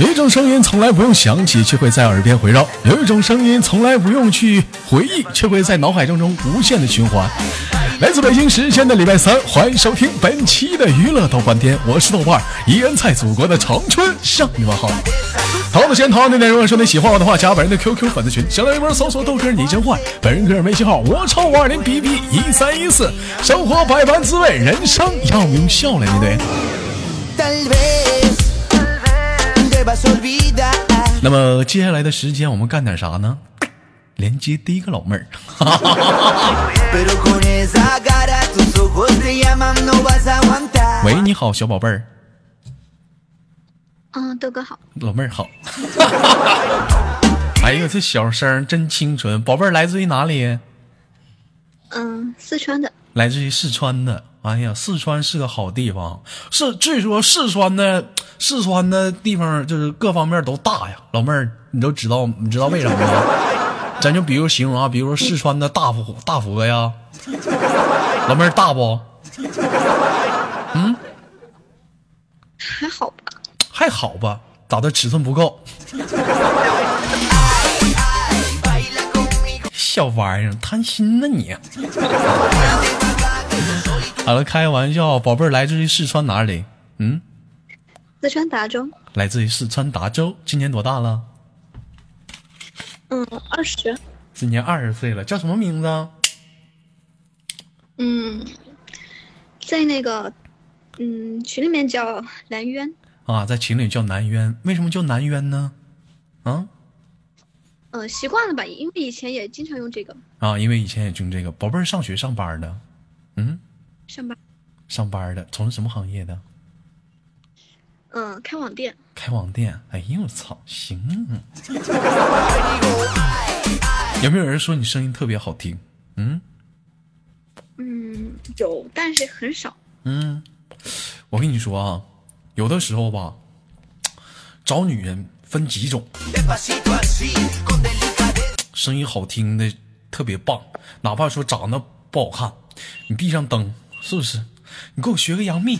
有一种声音从来不用想起，却会在耳边回绕；有一种声音从来不用去回忆，却会在脑海当中无限的循环。来自北京时间的礼拜三，欢迎收听本期的娱乐豆瓣天，我是豆瓣儿，依然在祖国的长春向你们好。好的，先同样的内容，说你喜欢我的话，加本人的 QQ 粉丝群，新浪微博搜索豆哥你真坏，本人个人微信号我超五二零 B B 一三一四。生活百般滋味，人生要用笑来面对。那么接下来的时间我们干点啥呢？连接第一个老妹儿。喂，你好，小宝贝儿。嗯，豆哥好。老妹儿好。哎呦，这小声真清纯。宝贝儿来自于哪里？嗯，四川的。来自于四川的。哎呀，四川是个好地方，是据说四川的四川的地方就是各方面都大呀。老妹儿，你都知道，你知道为什么吗？咱就比如形容啊，比如说四川的大佛大佛呀，老妹儿大不？嗯，还好吧？还好吧？咋的？尺寸不够？小玩意儿，贪心呢你？好了，开玩笑，宝贝儿来自于四川哪里？嗯，四川达州。来自于四川达州，今年多大了？嗯，二十。今年二十岁了，叫什么名字？嗯，在那个嗯群里面叫南渊。啊，在群里叫南渊，为什么叫南渊呢？啊？嗯，习惯了吧，因为以前也经常用这个。啊，因为以前也用这个。宝贝儿上学上班的？嗯。上班，上班的，从事什么行业的？嗯，开网店。开网店，哎呦我操，行。有没有人说你声音特别好听？嗯，嗯，有，但是很少。嗯，我跟你说啊，有的时候吧，找女人分几种，声音好听的特别棒，哪怕说长得不好看，你闭上灯。是不是？你给我学个杨幂，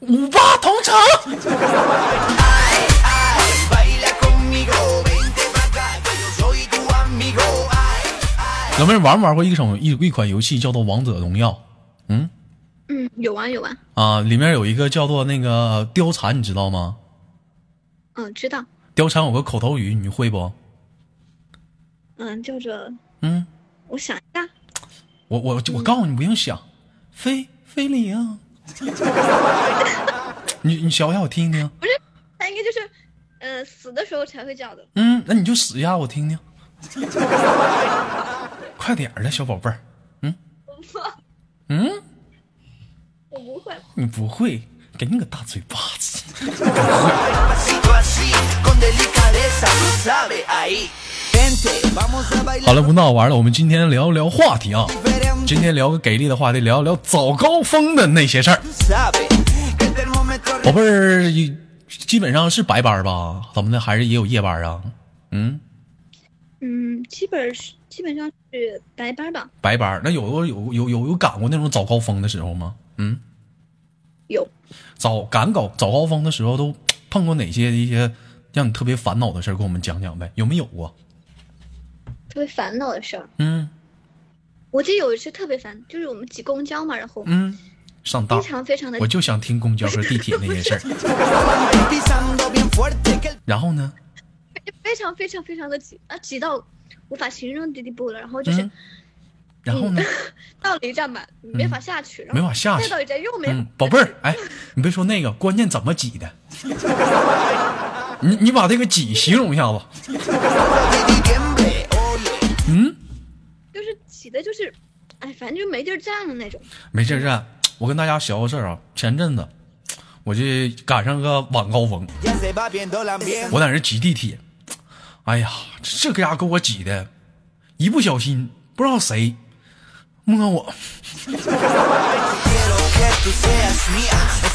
五八同城。老妹儿玩没玩过一种一一款游戏叫做《王者荣耀》？嗯嗯，有玩有玩。啊，里面有一个叫做那个貂蝉，你知道吗？嗯，知道。貂蝉有个口头语，你会不？嗯，叫做嗯，我想一下。我我我告诉你，不用想，非非礼啊！你你想想，我听听。不是，他应该就是，呃，死的时候才会叫的。嗯，那你就死一下，我听听。快点的，小宝贝儿。嗯。嗯。我不会。你不会，给你个大嘴巴子。好了，不闹玩了，我们今天聊聊话题啊。今天聊个给力的话题，聊聊早高峰的那些事儿。宝贝儿，基本上是白班吧？怎么的？还是也有夜班啊？嗯嗯，基本是基本上是白班吧。白班，那有有有有有赶过那种早高峰的时候吗？嗯，有。早赶搞早高峰的时候都碰过哪些一些让你特别烦恼的事儿？给我们讲讲呗，有没有啊？特别烦恼的事儿，嗯，我记得有一次特别烦，就是我们挤公交嘛，然后嗯，上当，非常非常的，我就想听公交和地铁那些事儿。然后呢？非常非常非常的挤啊，挤到无法形容的地步了。然后就是，然后呢？到了一站吧，没法下去，没法下去。再到一站又没。宝贝儿，哎，你别说那个，关键怎么挤的？你你把这个挤形容一下子。的，就是，哎，反正就没地儿站的那种。没地儿站，我跟大家学个事儿啊。前阵子，我就赶上个晚高峰，我在那挤地铁。哎呀，这个家给我挤的，一不小心不知道谁摸我，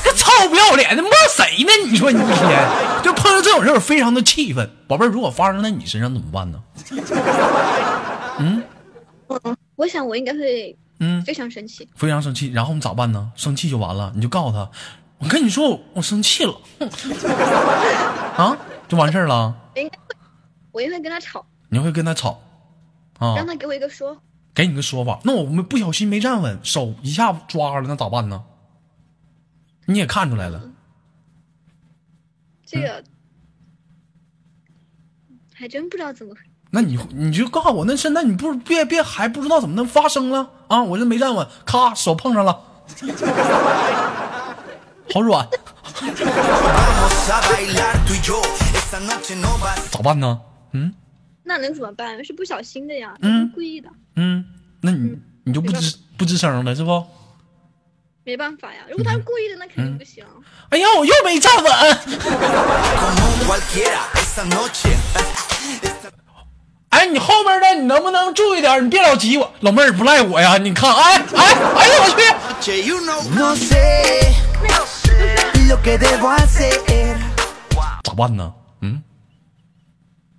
这 臭不要脸的摸谁呢？你说你一天就碰到这种事儿，非常的气愤。宝贝儿，如果发生在你身上怎么办呢？嗯，嗯，我想我应该会，嗯，非常生气，非常生气。然后我们咋办呢？生气就完了，你就告诉他，我跟你说，我我生气了，啊，就完事儿了。应该会，我应该跟他吵，你会跟他吵，啊，让他给我一个说。给你个说法。那我们不小心没站稳，手一下抓了，那咋办呢？你也看出来了，这个、还真不知道怎么。那你你就告诉我，那现在你不别别还不知道怎么能发生了啊？我这没站稳，咔手碰上了，好软，咋办呢？嗯那能怎么办？是不小心的呀，嗯故意的，嗯，那你你就不吱不吱声了是不？没办法呀。如果他是故意的，那肯定不行。哎呀，我又没站稳。哎，你后面的你能不能注意点？你别老挤我，老妹儿不赖我呀。你看，哎哎哎呦我去.咋办呢？嗯，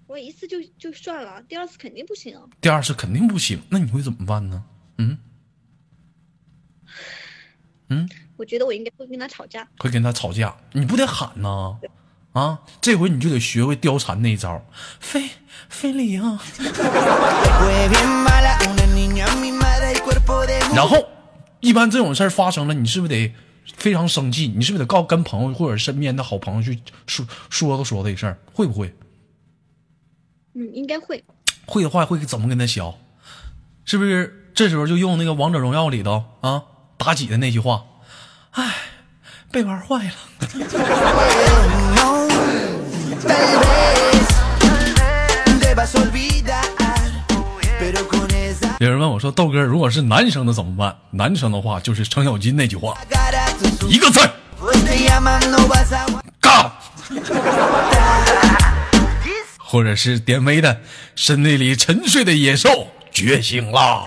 我一次就就算了，第二次肯定不行。第二次肯定不行，那你会怎么办呢？嗯嗯，我觉得我应该会跟他吵架。会跟他吵架，你不得喊呐？啊，这回你就得学会貂蝉那一招，非非礼啊然后，一般这种事儿发生了，你是不是得非常生气？你是不是得告跟朋友或者身边的好朋友去说说道说道这事儿？会不会？嗯，应该会。会的话会怎么跟他削？是不是这时候就用那个王者荣耀里头啊妲己的那句话？唉，被玩坏了。有人问我说：“豆哥，如果是男生的怎么办？男生的话，就是程咬金那句话，一个字，杠，或者是典韦的身体里沉睡的野兽觉醒了。”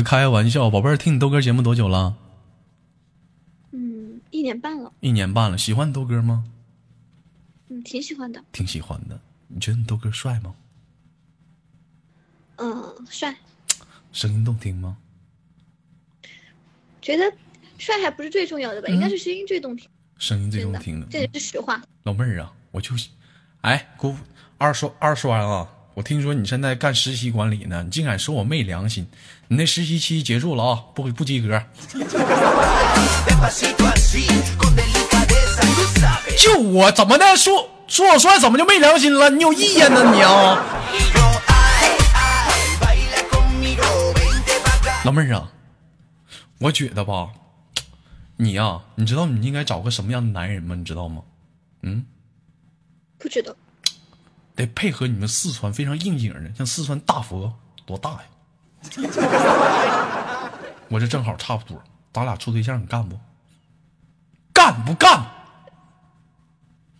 开个玩笑，宝贝儿，听你豆哥节目多久了？嗯，一年半了。一年半了。喜欢豆哥吗？嗯，挺喜欢的。挺喜欢的。你觉得你豆哥帅吗？嗯，帅。声音动听吗？觉得帅还不是最重要的吧？应该是声音最动听。声音最动听的。，这也是实话。老妹儿啊，我就，哎，姑二栓二栓啊！我听说你现在干实习管理呢，你竟敢说我没良心！你那实习期结束了啊，不不及格。就我怎么的说说我帅，怎么就没良心了？你有意见呢你啊？老妹儿啊，我觉得吧，你呀、你知道你应该找个什么样的男人吗？你知道吗？嗯不知道。得配合你们四川非常应景的，像四川大佛多大呀？我这正好差不多，咱俩处对象，你干不？干不干？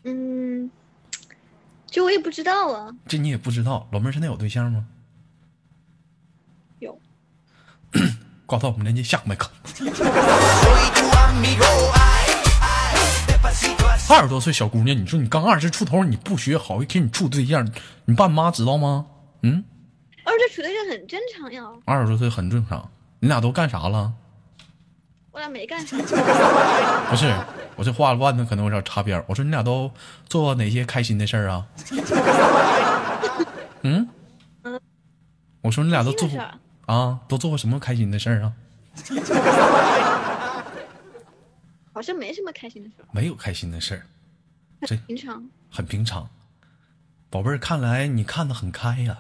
嗯，这我也不知道啊。这你也不知道。老妹儿现在有对象吗？有。挂断我们连接，下个麦克。二十多岁小姑娘，你说你刚二十出头，你不学好，一给你处对象，你爸妈知道吗？嗯，而这处对象很正常呀，二十多岁很正常。你俩都干啥了？我俩没干啥。不是，我这话乱的可能有点擦边儿。我说你俩都做过哪些开心的事儿啊？嗯，我说你俩都做过啊，都做过什么开心的事儿啊？好像没什么开心的事儿，没有开心的事儿，这平常。很平常。宝贝儿，看来你看得很开呀，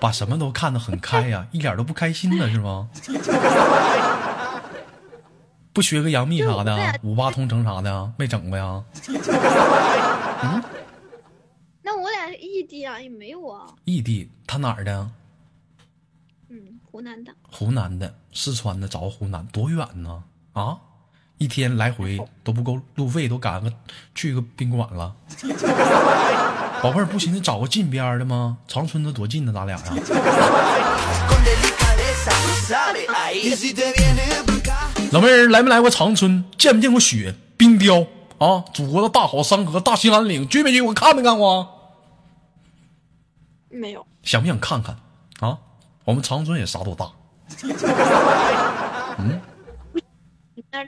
把什么都看得很开呀，一点都不开心呢是吗？不学个杨幂啥的啊，五八同城啥的啊，没整过呀？那我俩是异地啊，也没有啊。异地，他哪儿的？嗯，湖南的。湖南的，四川的，找湖南多远呢？啊，一天来回都不够路费，都赶个去个宾馆了。宝贝儿，不寻思找个近边儿的吗？长春的多近呢，咱俩呀。老妹儿来没来过长春？见没见过雪？冰雕啊，祖国的大好山河大兴安岭，去没去过？看没看过？没有。想不想看看啊，我们长春也啥都大，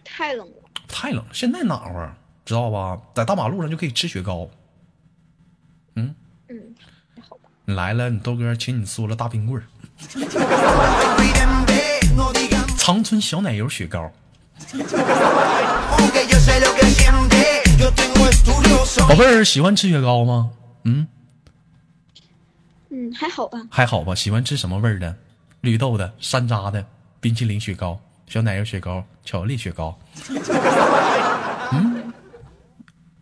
太冷了。太冷了。现在暖和，知道吧？在大马路上就可以吃雪糕。嗯，嗯好吧。你来了，你豆哥请你嗦了大冰棍儿长春小奶油雪糕。宝贝儿喜欢吃雪糕吗？嗯，嗯，还好吧。还好吧。喜欢吃什么味儿的？绿豆的、山楂的、冰淇淋雪糕、小奶油雪糕、巧克力雪糕。嗯，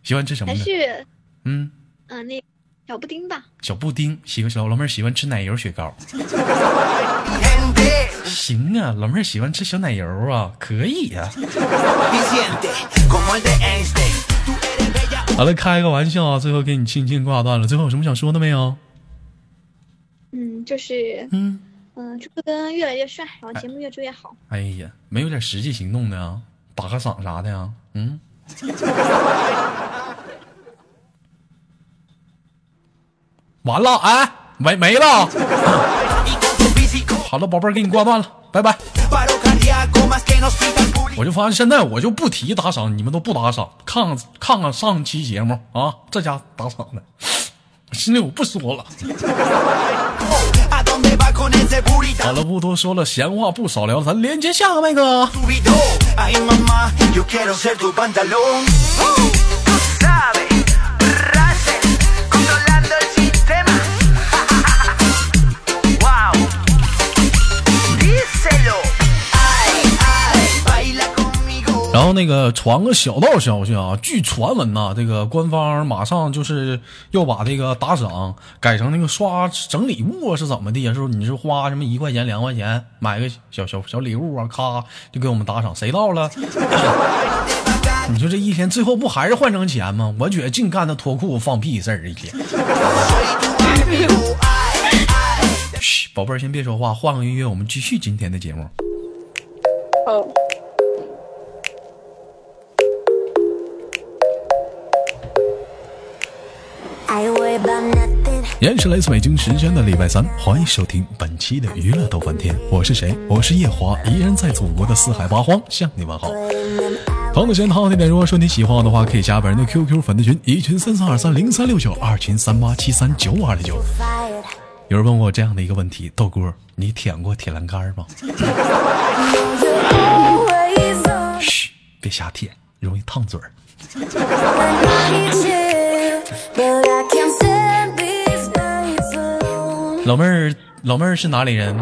喜欢吃什么还呢？是嗯，嗯、呃那小布丁吧。小布丁。喜欢小老妹儿喜欢吃奶油雪糕。行啊，老妹儿喜欢吃小奶油啊，可以呀、Vicente, como el de Einstein. Tú eres bella. 好了，开个玩笑啊，最后给你轻轻挂断了。最后有什么想说的没有？嗯，就是嗯，嗯，祝哥越来越帅，然后节目越做越好。哎呀，没有点实际行动的啊，打个赏啥的呀？嗯。完了，哎，没没了。好了，宝贝儿，给你挂断了，拜拜。我就发现现在我就不提打赏，你们都不打赏，看看看看上期节目啊，这家打赏的，心里我不说了。好了，不多说了，闲话不少聊，咱连接下个麦克。那个传个小道消息啊，据传闻呐、这个官方马上就是要把这个打赏改成那个刷整礼物啊，是怎么的呀？是不是你是花什么一块钱两块钱买个小小小礼物啊，咔就给我们打赏？谁到了？你说这一天最后不还是换成钱吗？我觉得净干那脱裤放屁事儿一天。嘘，宝贝儿先别说话，换个音乐，我们继续今天的节目。哦，依然是来自北京时间的礼拜三，欢迎收听本期的娱乐逗翻天，我是谁？我是夜华，依然在祖国的四海八荒向你问好。朋友圈套那点，如果说你喜欢我的话，可以加本人的 QQ 粉丝群，一群三三二三零三六九，二群三八七三九五二零九。有人问我这样的一个问题，豆哥，你舔过铁栏杆吗？嘘，别瞎舔，容易烫嘴儿。老妹儿，老妹儿是哪里人？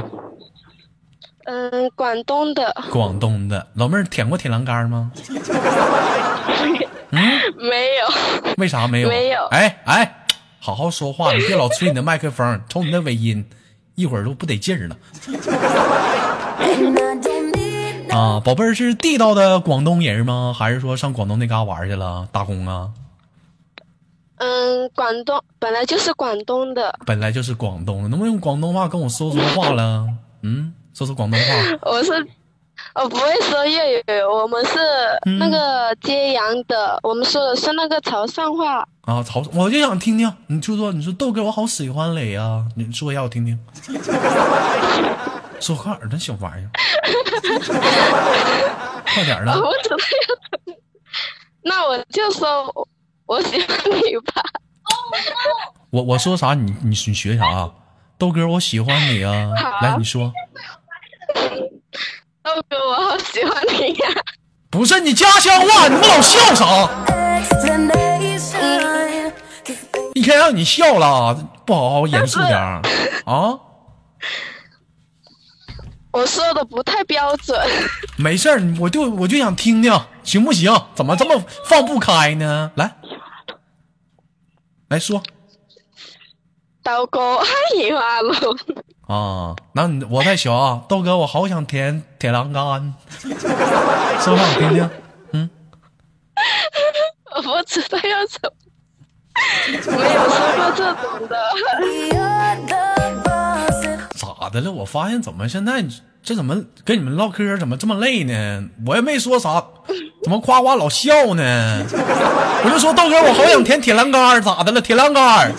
嗯，广东的广东的。老妹儿舔过铁栏杆吗？嗯没有，为啥没有？没有哎哎，好好说话，你别老吹你的麦克风，瞅你那尾音，一会儿都不得劲儿了。啊，宝贝儿是地道的广东人吗？还是说上广东那嘎玩去了打工啊？嗯，广东本来就是广东的，本来就是广东的，能不能用广东话跟我说说话了？嗯，说说广东话。我是我不会说粤语，我们是嗯那个揭阳的，我们说的是那个潮汕话。啊，潮，我就想听听，你就说，你说豆哥，我好喜欢你呀，你说一下我听听。说话儿那小玩意儿，快点儿的。我知道要，那我就说我我喜欢你吧。我我说啥，你你你学啥啊？豆哥，我喜欢你啊！来，你说，豆哥，我好喜欢你呀、不是你家乡话，你们老笑啥？一天让你笑了，不好好严肃点 啊！我说的不太标准。没事儿，我就我就想听听，行不行？怎么这么放不开呢？来，来说豆哥，我喜歡咯。啊！那你我太小啊，豆哥，我好想舔铁栏杆，说话我听听。嗯我不知道要怎么，没有说过这种的。咋的了？我发现怎么现在这怎么跟你们唠嗑怎么这么累呢？我也没说啥，怎么夸夸老笑呢？我就说豆哥，我好想舔铁栏杆儿，咋的了？铁栏杆儿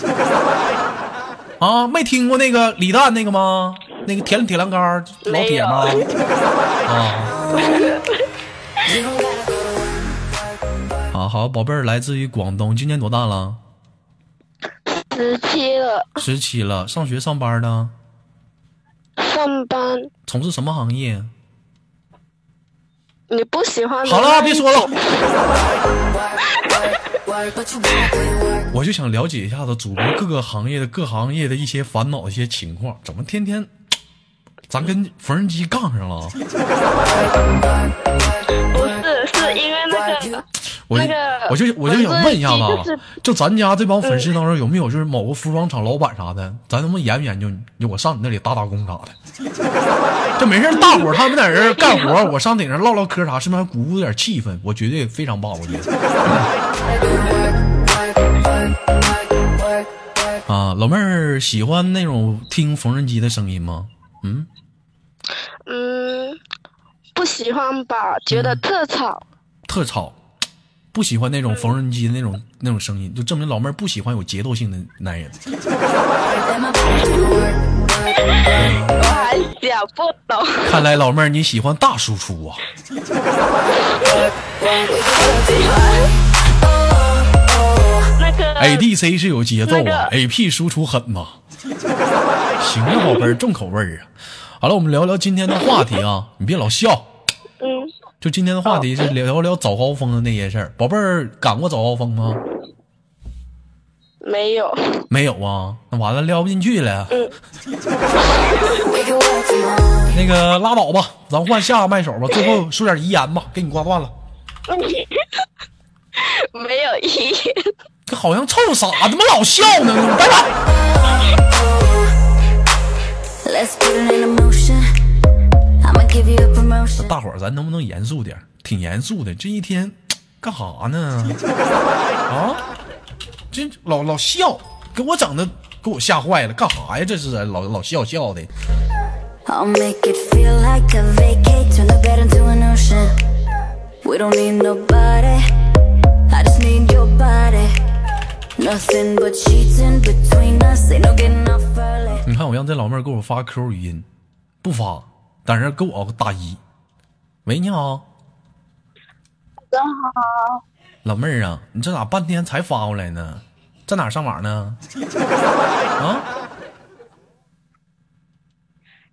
啊，没听过那个李诞那个吗？那个舔铁栏杆儿老铁吗？啊。啊，好，宝贝儿来自于广东，今年多大了？十七了，十七了，上学上班呢？上班。从事什么行业？你不喜欢好了，别说了。我就想了解一下子主播各个行业的各行业的一些烦恼、一些情况，怎么天天 咱跟缝纫机杠上了？不是，是因为那个我就那个我就我就想问一下子啊就是，就咱家这帮粉丝当中有没有就是某个服装厂老板啥的，咱能不能研究研究？就我上你那里打打工啥的，就没事儿大伙儿他们在这干活，我上顶上唠唠嗑啥，是不是还鼓舞点气氛？我绝对非常棒，我觉得。啊，老妹儿喜欢那种听缝纫机的声音吗？嗯，嗯，不喜欢吧，觉得特吵。特吵，不喜欢那种缝纫机的那种那种声音，就证明老妹儿不喜欢有节奏性的男人。我还想不懂。看来老妹儿你喜欢大输出啊！ADC 是有节奏那啊个，AP 输出狠呐。行啊，宝贝儿，重口味儿啊。好了，我们聊聊今天的话题啊，你别老笑。嗯，就今天的话题是聊聊早高峰的那些事儿。宝贝儿，赶过早高峰吗？没有。没有啊，那完了聊不进去了。那个拉倒吧，咱换下个麦手吧。最后说点遗言吧，给你挂断了。没有遗言。这好像臭傻，怎么老笑呢？拜拜。大伙儿，咱能不能严肃点儿？挺严肃的，这一天干哈呢？啊，这老老笑，给我整的给我吓坏了，干哈呀？这是老老笑笑的。你看，我让这老妹儿给我发 QQ 语音，不发，但是给我个大一。喂，你好，真好。老妹儿啊，你这咋半天才发过来呢？在哪儿上网呢？啊，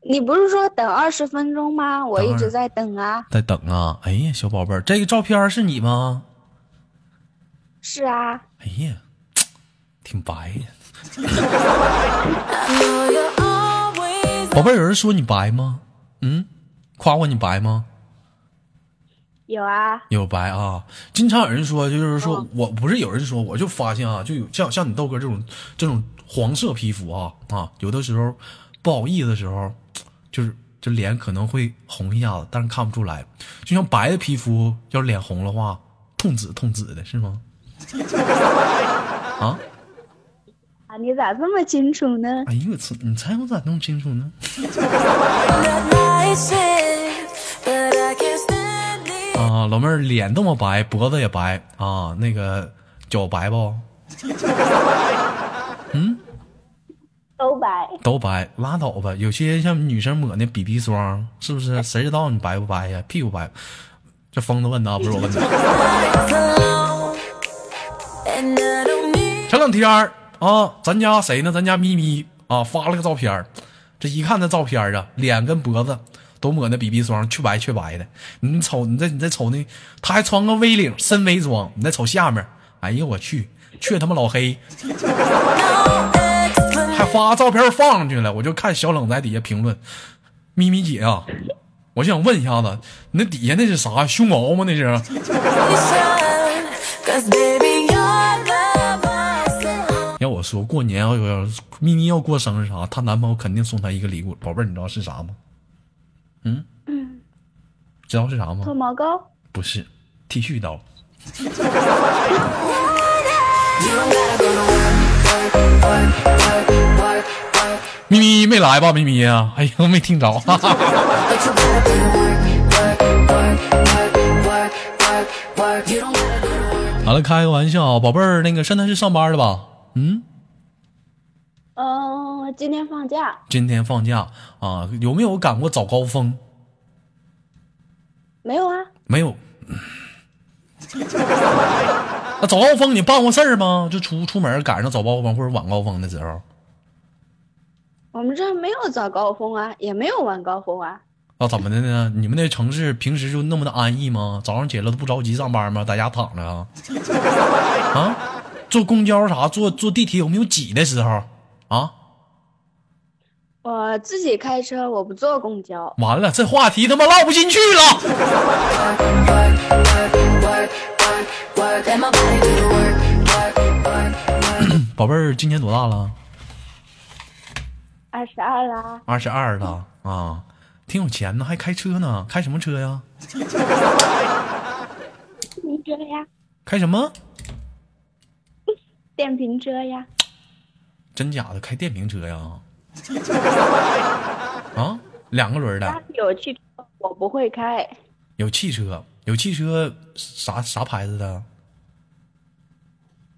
你不是说等二十分钟吗？我一直在等啊。在等啊。哎呀，小宝贝儿，这个照片是你吗？是啊，哎呀，挺白呀。宝贝儿，有人说你白吗？嗯，夸过你白吗？有啊。有白啊，经常有人说，就是说我不是有人说，我就发现啊，就有像像你豆哥这种这种黄色皮肤啊啊，有的时候不好意思的时候，就是这脸可能会红一下子，但是看不出来。就像白的皮肤，要是脸红的话，痛紫痛紫的是吗？啊，啊，你咋这么清楚呢？哎呦我操，你猜我咋那么清楚呢？啊，老妹儿脸这么白，脖子也白啊，那个脚白不？嗯都白。都白，拉倒吧。有些像女生抹那 BB 霜，是不是？谁知道你白不白呀？屁股白。这疯子问的啊，不是我问的。前两 天儿啊，咱家谁呢？咱家咪咪啊发了个照片儿这一看那照片儿啊，脸跟脖子都抹那 BB 霜，去白去白的。你瞅你再你再瞅那，他还穿个 V 领深 V 装，你再瞅下面，哎呀我去，去他妈老黑，还发照片放上去了。我就看小冷在底下评论，咪咪姐啊，我想问一下子，你那底下那是啥胸毛吗？那是？要我说，过年要有咪咪要过生日啥，她男朋友肯定送她一个礼物。宝贝儿，你知道是啥吗？嗯，知道是啥吗？脱毛膏？不是，剃须刀。咪咪没来吧？咪咪啊！哎呀，没听着。好了，开个玩笑，宝贝儿，那个现在是上班的吧？嗯。嗯，今天放假，今天放假啊，有没有赶过早高峰？没有啊？没有。那早高峰你办过事儿吗？就出出门赶上早高峰或者晚高峰的时候我们这没有早高峰啊，也没有晚高峰啊。啊？怎么的呢？你们那城市平时就那么的安逸吗？早上起来都不着急上班吗？在家躺着啊？啊？坐公交啥？坐坐地铁有没有挤的时候啊？我自己开车，我不坐公交。完了，这话题他妈唠不进去了。宝贝儿，今年多大了？二十二啦，二十二了啊，挺有钱呢，还开车呢，开什么车呀？你车呀，开什么？电瓶车呀。真假的？开电瓶车呀？啊，两个轮的，有汽车，我不会开。有汽车，有汽车啥啥牌子的？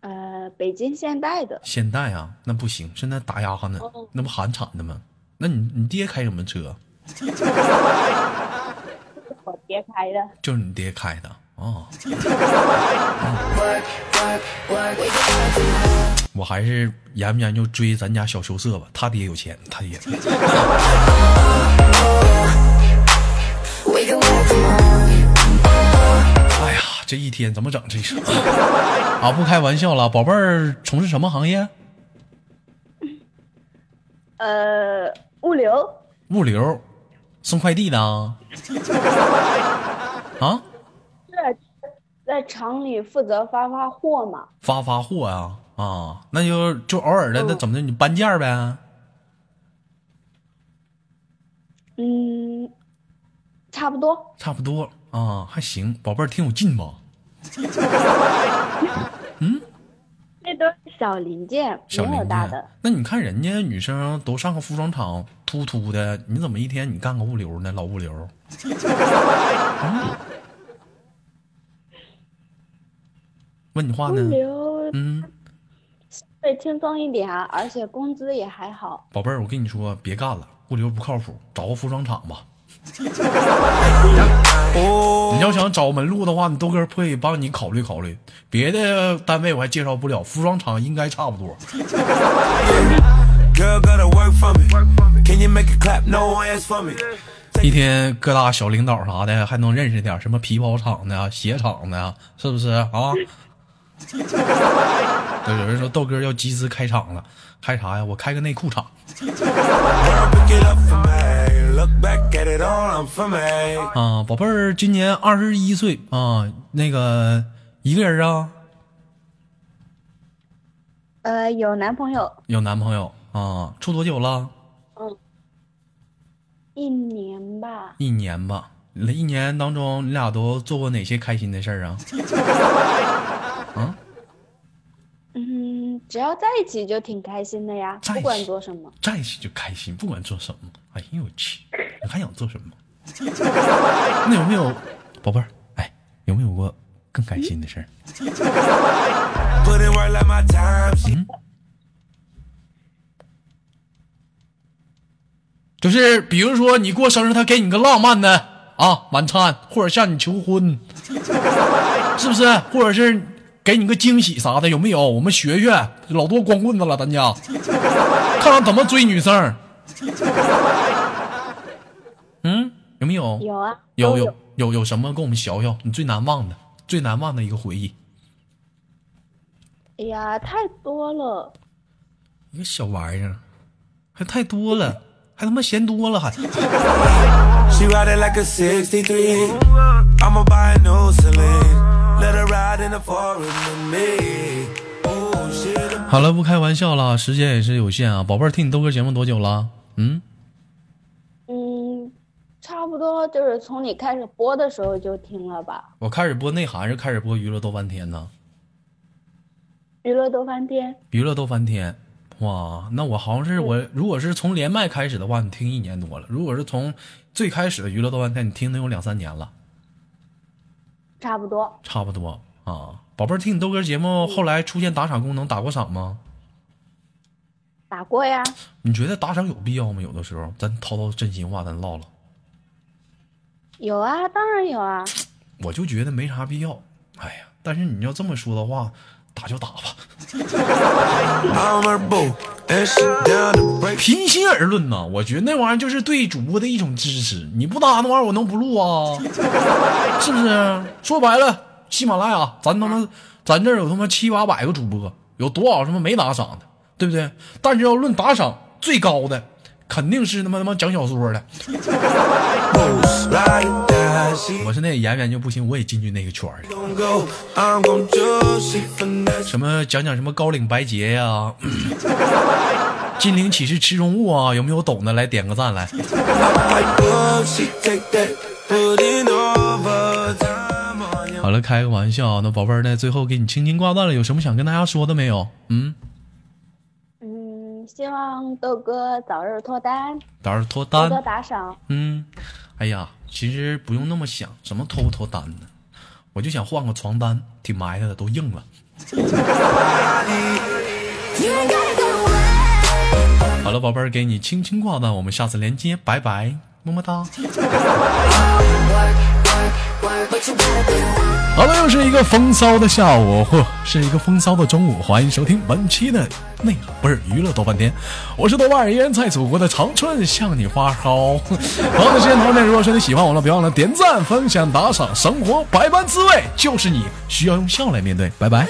呃，北京现代的，现代啊，那不行，现在打压呢，那不韩产的吗？那你你爹开什么车？我爹开的。就是你爹开的哦。我还是研不研究追咱家小羞涩吧，他爹有钱，他爹。哎呀，这一天怎么整这是啊？不开玩笑了，宝贝儿从事什么行业？呃，物流，物流，送快递的啊？在厂里负责发发货嘛。发发货呀、啊？那就就偶尔的，那怎么的？你搬件儿呗？嗯，差不多。差不多啊，还行，宝贝儿挺有劲吧？嗯，那都是小零件，没小零件有大的。。那你看人家女生都上个服装厂，突突的，你怎么一天你干个物流呢？老物流。嗯问你话物呢？流嗯，会轻松一点啊，而且工资也还好。宝贝儿，我跟你说，别干了，物流不靠谱，找个服装厂吧。你要想找门路的话，你豆哥可以帮你考虑考虑。别的单位我还介绍不了，服装厂应该差不多。Girl gotta work for me. Can you make it clap? No hands for me. 一天各大小领导啥的还能认识点什么皮包厂的、啊、鞋厂的、啊，是不是啊？对，有人说豆哥要集资开厂了，开啥呀？我开个内裤厂. 啊！宝贝儿今年二十一岁啊，那个一个人啊，呃，有男朋友有男朋友啊？处多久了？嗯一年吧，一年吧。那一年当中，你俩都做过哪些开心的事儿啊？啊，嗯，只要在一起就挺开心的呀，不管做什么。在一起就开心，不管做什么。哎呦我去，你还想做什么？那有没有，宝贝儿？哎，有没有过更开心的事儿 time. 就是比如说你过生日，他给你个浪漫的啊晚餐，或者向你求婚，是不是？或者是给你个惊喜啥的，有没有？我们学学，老多光棍子了，咱家 看看怎么追女生。嗯，有没有？有啊，有有有。有有什么跟我们学学？你最难忘的、最难忘的一个回忆？哎呀，太多了。一个小玩意儿，还太多了，还他妈嫌多了还。好了，不开玩笑了，时间也是有限啊。宝贝儿，听你豆哥节目多久了？嗯，嗯，差不多就是从你开始播的时候就听了吧。我开始播内涵是开始播娱乐逗翻天呢？娱乐逗翻天，娱乐逗翻天，哇，那我好像是我，如果是从连麦开始的话，你听一年多了；如果是从最开始的娱乐逗翻天，你听能有两三年了，差不多。差不多啊。宝贝儿，听你豆哥节目后来出现打赏功能，打过赏吗？打过呀。你觉得打赏有必要吗？有的时候咱掏掏真心话，咱唠唠。有啊，当然有啊。我就觉得没啥必要。哎呀，但是你要这么说的话，打就打吧。平心而论呐，我觉得那玩意儿就是对主播的一种支持。你不打那玩意儿，我能不录啊？是不是？说白了，喜马拉雅，咱他妈，咱这儿有他妈七八百个主播，有多少他妈没打赏的，对不对？但是要论打赏最高的，肯定是他妈他妈讲小说的。我是那个演员就不行，我也进去那个圈儿.什么讲讲什么高领白洁呀、金陵岂是池中物啊？有没有懂的来点个赞来？好了，开个玩笑，那宝贝儿呢？最后给你轻轻挂断了，有什么想跟大家说的没有？嗯，嗯，希望豆哥早日脱单，到时候脱多多单。打赏。嗯，哎呀，其实不用那么想，什么脱不脱单呢？我就想换个床单，挺埋汰的，都硬了。好了，宝贝儿，给你轻轻挂断，我们下次连接，拜拜，么么哒。好了，又是一个风骚的下午，或是一个风骚的中午，欢迎收听本期的内不是娱乐多半天，我是豆瓣儿，依然在祖国的长春向你发烧。好的，时间朋友们，如果说你喜欢我了，别忘了点赞、分享、打赏，生活百般滋味，就是你需要用笑来面对。拜拜。